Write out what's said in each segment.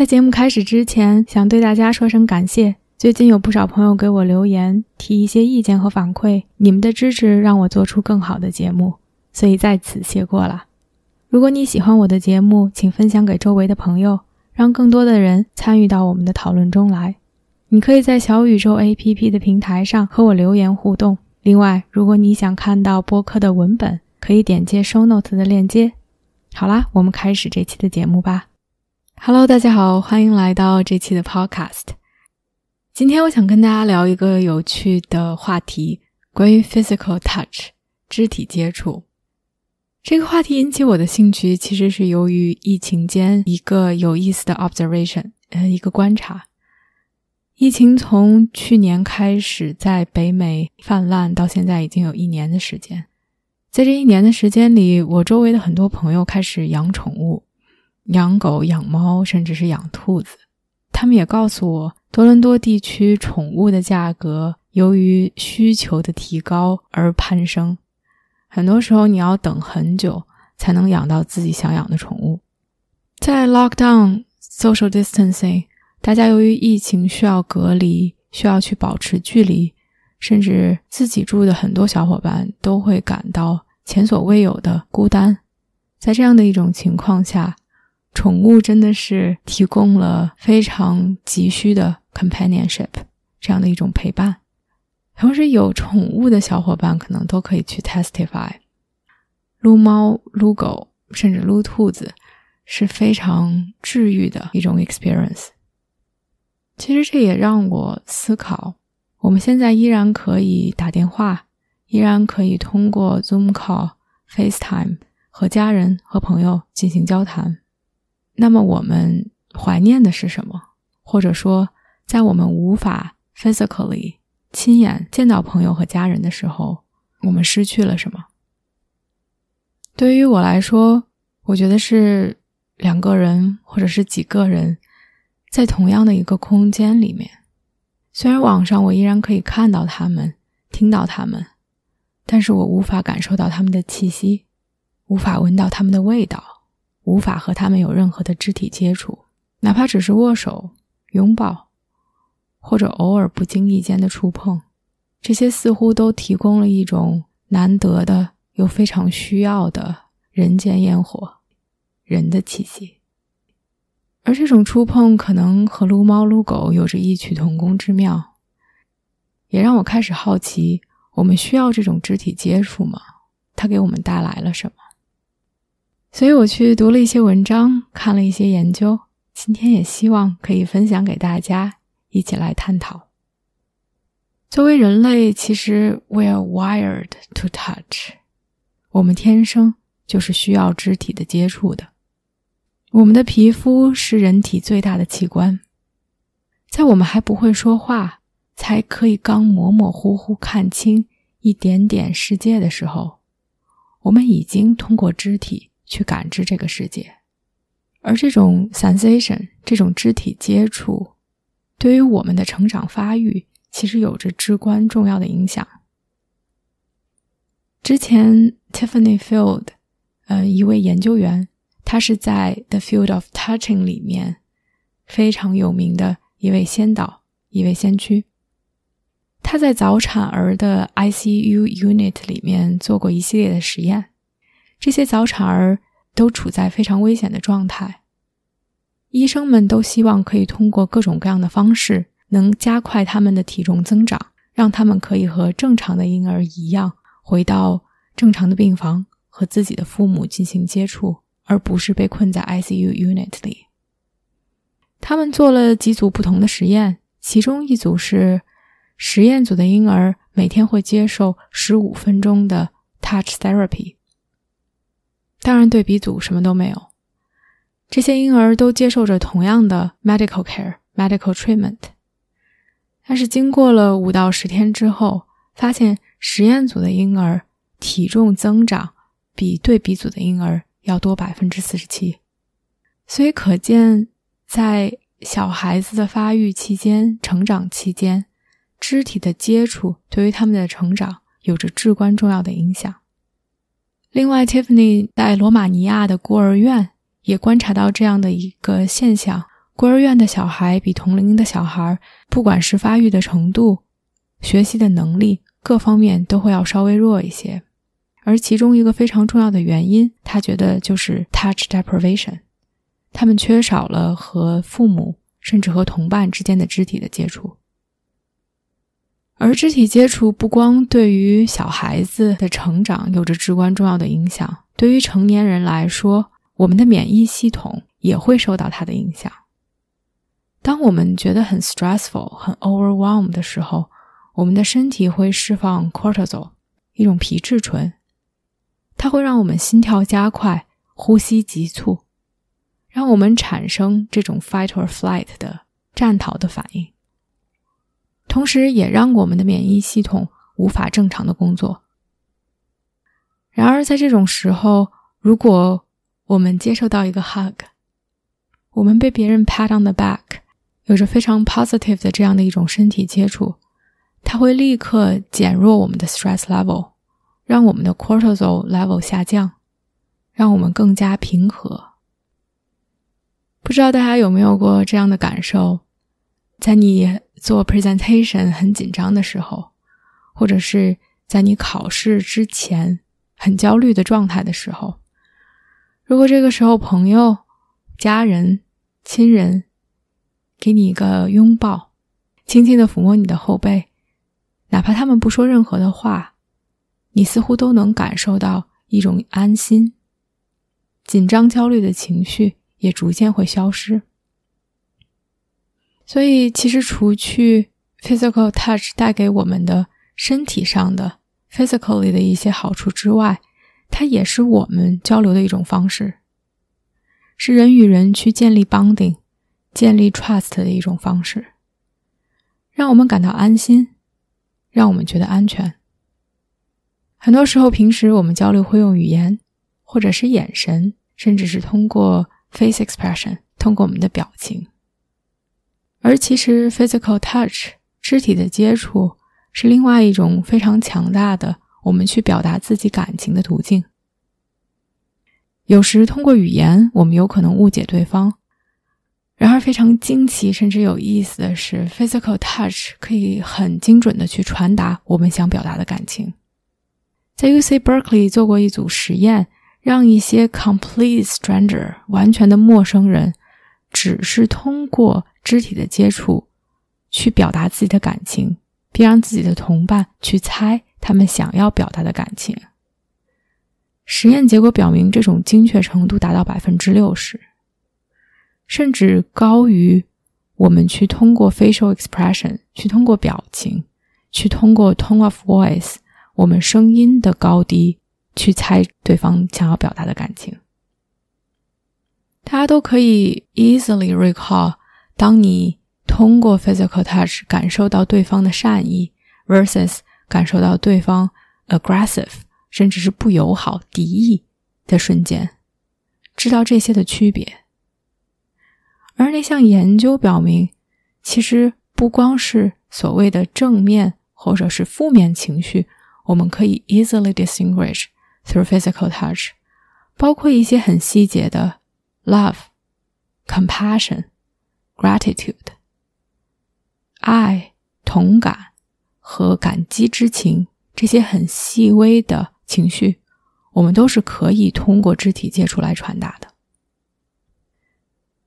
在节目开始之前，想对大家说声感谢。最近有不少朋友给我留言，提一些意见和反馈，你们的支持让我做出更好的节目，所以在此谢过了。如果你喜欢我的节目，请分享给周围的朋友，让更多的人参与到我们的讨论中来。你可以在小宇宙 APP 的平台上和我留言互动。另外，如果你想看到播客的文本，可以点击 Show Note 的链接。好啦，我们开始这期的节目吧。Hello，大家好，欢迎来到这期的 Podcast。今天我想跟大家聊一个有趣的话题，关于 Physical Touch 肢体接触。这个话题引起我的兴趣，其实是由于疫情间一个有意思的 observation，呃，一个观察。疫情从去年开始在北美泛滥，到现在已经有一年的时间。在这一年的时间里，我周围的很多朋友开始养宠物。养狗、养猫，甚至是养兔子，他们也告诉我，多伦多地区宠物的价格由于需求的提高而攀升。很多时候，你要等很久才能养到自己想养的宠物。在 lockdown、social distancing，大家由于疫情需要隔离，需要去保持距离，甚至自己住的很多小伙伴都会感到前所未有的孤单。在这样的一种情况下，宠物真的是提供了非常急需的 companionship，这样的一种陪伴。同时，有宠物的小伙伴可能都可以去 testify，撸猫、撸狗，甚至撸兔子，是非常治愈的一种 experience。其实，这也让我思考：我们现在依然可以打电话，依然可以通过 Zoom call、FaceTime 和家人和朋友进行交谈。那么我们怀念的是什么？或者说，在我们无法 physically 亲眼见到朋友和家人的时候，我们失去了什么？对于我来说，我觉得是两个人或者是几个人在同样的一个空间里面，虽然网上我依然可以看到他们、听到他们，但是我无法感受到他们的气息，无法闻到他们的味道。无法和他们有任何的肢体接触，哪怕只是握手、拥抱，或者偶尔不经意间的触碰，这些似乎都提供了一种难得的又非常需要的人间烟火、人的气息。而这种触碰可能和撸猫撸狗有着异曲同工之妙，也让我开始好奇：我们需要这种肢体接触吗？它给我们带来了什么？所以我去读了一些文章，看了一些研究，今天也希望可以分享给大家，一起来探讨。作为人类，其实 we are wired to touch，我们天生就是需要肢体的接触的。我们的皮肤是人体最大的器官，在我们还不会说话，才可以刚模模糊糊看清一点点世界的时候，我们已经通过肢体。去感知这个世界，而这种 sensation 这种肢体接触，对于我们的成长发育其实有着至关重要的影响。之前 Tiffany Field，呃，一位研究员，他是在 The Field of Touching 里面非常有名的一位先导，一位先驱。他在早产儿的 ICU unit 里面做过一系列的实验。这些早产儿都处在非常危险的状态，医生们都希望可以通过各种各样的方式，能加快他们的体重增长，让他们可以和正常的婴儿一样，回到正常的病房和自己的父母进行接触，而不是被困在 ICU unit 里。他们做了几组不同的实验，其中一组是实验组的婴儿每天会接受十五分钟的 touch therapy。当然，对比组什么都没有。这些婴儿都接受着同样的 medical care、medical treatment。但是经过了五到十天之后，发现实验组的婴儿体重增长比对比组的婴儿要多百分之四十七。所以可见，在小孩子的发育期间、成长期间，肢体的接触对于他们的成长有着至关重要的影响。另外，Tiffany 在罗马尼亚的孤儿院也观察到这样的一个现象：孤儿院的小孩比同龄的小孩，不管是发育的程度、学习的能力各方面都会要稍微弱一些。而其中一个非常重要的原因，他觉得就是 touch deprivation，他们缺少了和父母甚至和同伴之间的肢体的接触。而肢体接触不光对于小孩子的成长有着至关重要的影响，对于成年人来说，我们的免疫系统也会受到它的影响。当我们觉得很 stressful、很 overwhelmed 的时候，我们的身体会释放 cortisol，一种皮质醇，它会让我们心跳加快、呼吸急促，让我们产生这种 fight or flight 的战逃的反应。同时，也让我们的免疫系统无法正常的工作。然而，在这种时候，如果我们接受到一个 hug，我们被别人 pat on the back，有着非常 positive 的这样的一种身体接触，它会立刻减弱我们的 stress level，让我们的 cortisol level 下降，让我们更加平和。不知道大家有没有过这样的感受？在你做 presentation 很紧张的时候，或者是在你考试之前很焦虑的状态的时候，如果这个时候朋友、家人、亲人给你一个拥抱，轻轻的抚摸你的后背，哪怕他们不说任何的话，你似乎都能感受到一种安心，紧张、焦虑的情绪也逐渐会消失。所以，其实除去 physical touch 带给我们的身体上的 physically 的一些好处之外，它也是我们交流的一种方式，是人与人去建立 bonding、建立 trust 的一种方式，让我们感到安心，让我们觉得安全。很多时候，平时我们交流会用语言，或者是眼神，甚至是通过 face expression，通过我们的表情。而其实，physical touch 肢体的接触是另外一种非常强大的我们去表达自己感情的途径。有时通过语言，我们有可能误解对方；然而，非常惊奇甚至有意思的是，physical touch 可以很精准的去传达我们想表达的感情。在 UC Berkeley 做过一组实验，让一些 complete stranger 完全的陌生人，只是通过肢体的接触，去表达自己的感情，并让自己的同伴去猜他们想要表达的感情。实验结果表明，这种精确程度达到百分之六十，甚至高于我们去通过 facial expression，去通过表情，去通过 tone of voice，我们声音的高低去猜对方想要表达的感情。大家都可以 easily recall。当你通过 physical touch 感受到对方的善意，versus 感受到对方 aggressive 甚至是不友好、敌意的瞬间，知道这些的区别。而那项研究表明，其实不光是所谓的正面或者是负面情绪，我们可以 easily distinguish through physical touch，包括一些很细节的 love、compassion。Gratitude，爱、同感和感激之情，这些很细微的情绪，我们都是可以通过肢体接触来传达的。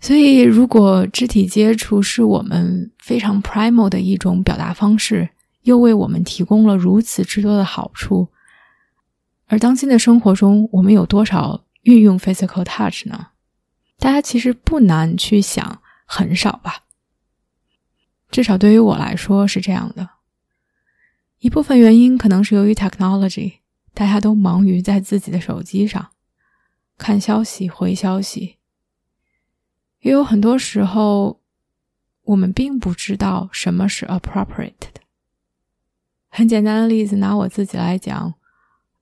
所以，如果肢体接触是我们非常 primal 的一种表达方式，又为我们提供了如此之多的好处，而当今的生活中，我们有多少运用 physical touch 呢？大家其实不难去想。很少吧，至少对于我来说是这样的。一部分原因可能是由于 technology，大家都忙于在自己的手机上看消息、回消息，也有很多时候，我们并不知道什么是 appropriate 的。很简单的例子，拿我自己来讲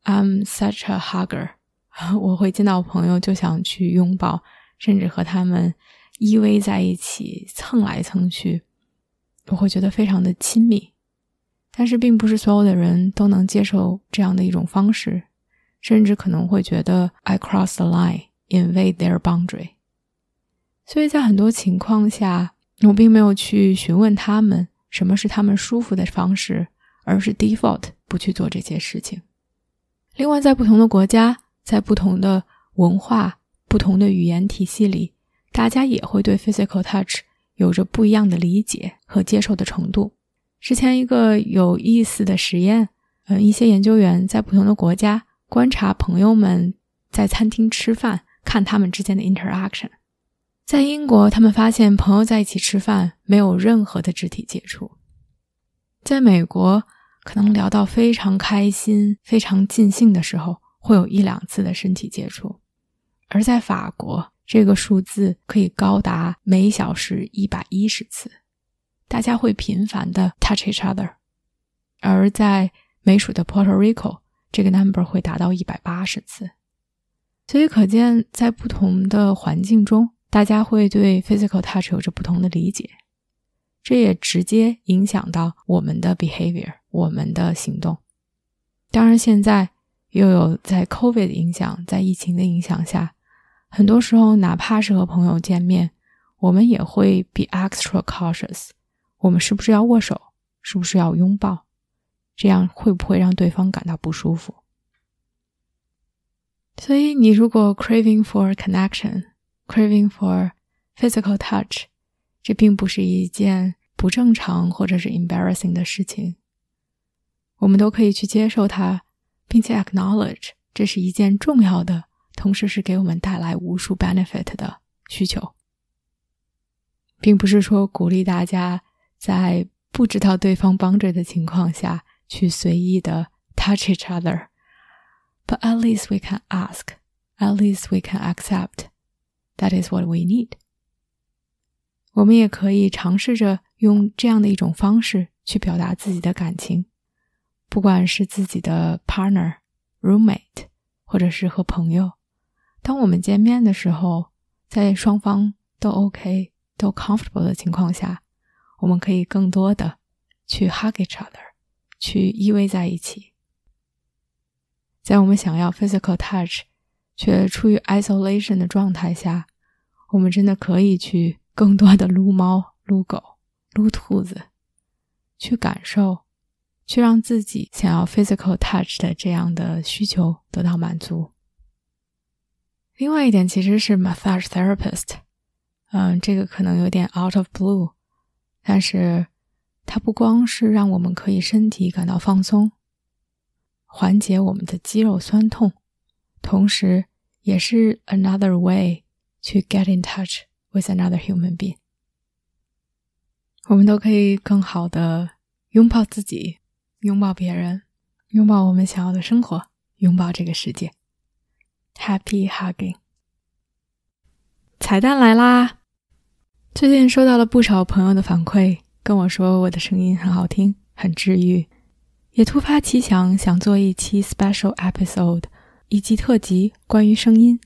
，I'm such a hugger，我会见到朋友就想去拥抱，甚至和他们依偎在一起蹭来蹭去，我会觉得非常的亲密。但是，并不是所有的人都能接受这样的一种方式，甚至可能会觉得 I cross the line, invade their boundary。所以在很多情况下，我并没有去询问他们什么是他们舒服的方式，而是 default 不去做这些事情。另外，在不同的国家，在不同的文化、不同的语言体系里，大家也会对 physical touch 有着不一样的理解和接受的程度。之前一个有意思的实验，嗯，一些研究员在不同的国家观察朋友们在餐厅吃饭，看他们之间的 interaction。在英国，他们发现朋友在一起吃饭没有任何的肢体接触；在美国，可能聊到非常开心、非常尽兴的时候，会有一两次的身体接触；而在法国，这个数字可以高达每小时一百一十次。大家会频繁的 touch each other，而在美属的 Puerto Rico，这个 number 会达到一百八十次。所以可见，在不同的环境中，大家会对 physical touch 有着不同的理解，这也直接影响到我们的 behavior，我们的行动。当然，现在又有在 COVID 的影响，在疫情的影响下，很多时候哪怕是和朋友见面，我们也会 be extra cautious。我们是不是要握手？是不是要拥抱？这样会不会让对方感到不舒服？所以，你如果 craving for connection, craving for physical touch，这并不是一件不正常或者是 embarrassing 的事情。我们都可以去接受它，并且 acknowledge 这是一件重要的，同时是给我们带来无数 benefit 的需求，并不是说鼓励大家。在不知道对方帮着的情况下去随意的 touch each other, but at least we can ask, at least we can accept that is what we need. 我们也可以尝试着用这样的一种方式去表达自己的感情，不管是自己的 partner、roommate，或者是和朋友。当我们见面的时候，在双方都 OK、都 comfortable 的情况下。我们可以更多的去 hug each other，去依偎在一起。在我们想要 physical touch 却处于 isolation 的状态下，我们真的可以去更多的撸猫、撸狗、撸兔子，去感受，去让自己想要 physical touch 的这样的需求得到满足。另外一点其实是 massage therapist，嗯，这个可能有点 out of blue。但是，它不光是让我们可以身体感到放松，缓解我们的肌肉酸痛，同时也是 another way to get in touch with another human being。我们都可以更好的拥抱自己，拥抱别人，拥抱我们想要的生活，拥抱这个世界。Happy hugging！彩蛋来啦！最近收到了不少朋友的反馈，跟我说我的声音很好听，很治愈，也突发奇想想做一期 special episode，一集特辑关于声音。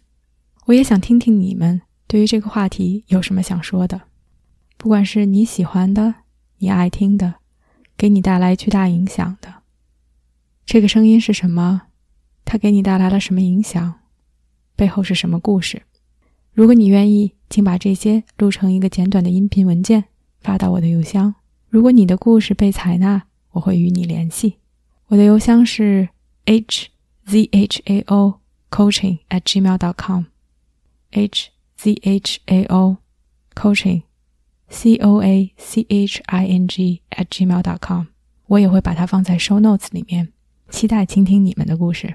我也想听听你们对于这个话题有什么想说的，不管是你喜欢的、你爱听的、给你带来巨大影响的，这个声音是什么？它给你带来了什么影响？背后是什么故事？如果你愿意。请把这些录成一个简短的音频文件发到我的邮箱。如果你的故事被采纳，我会与你联系。我的邮箱是 h z h a o coaching at gmail dot com。h z h a o coaching c o a c h i n g at gmail dot com。我也会把它放在 show notes 里面，期待倾听你们的故事。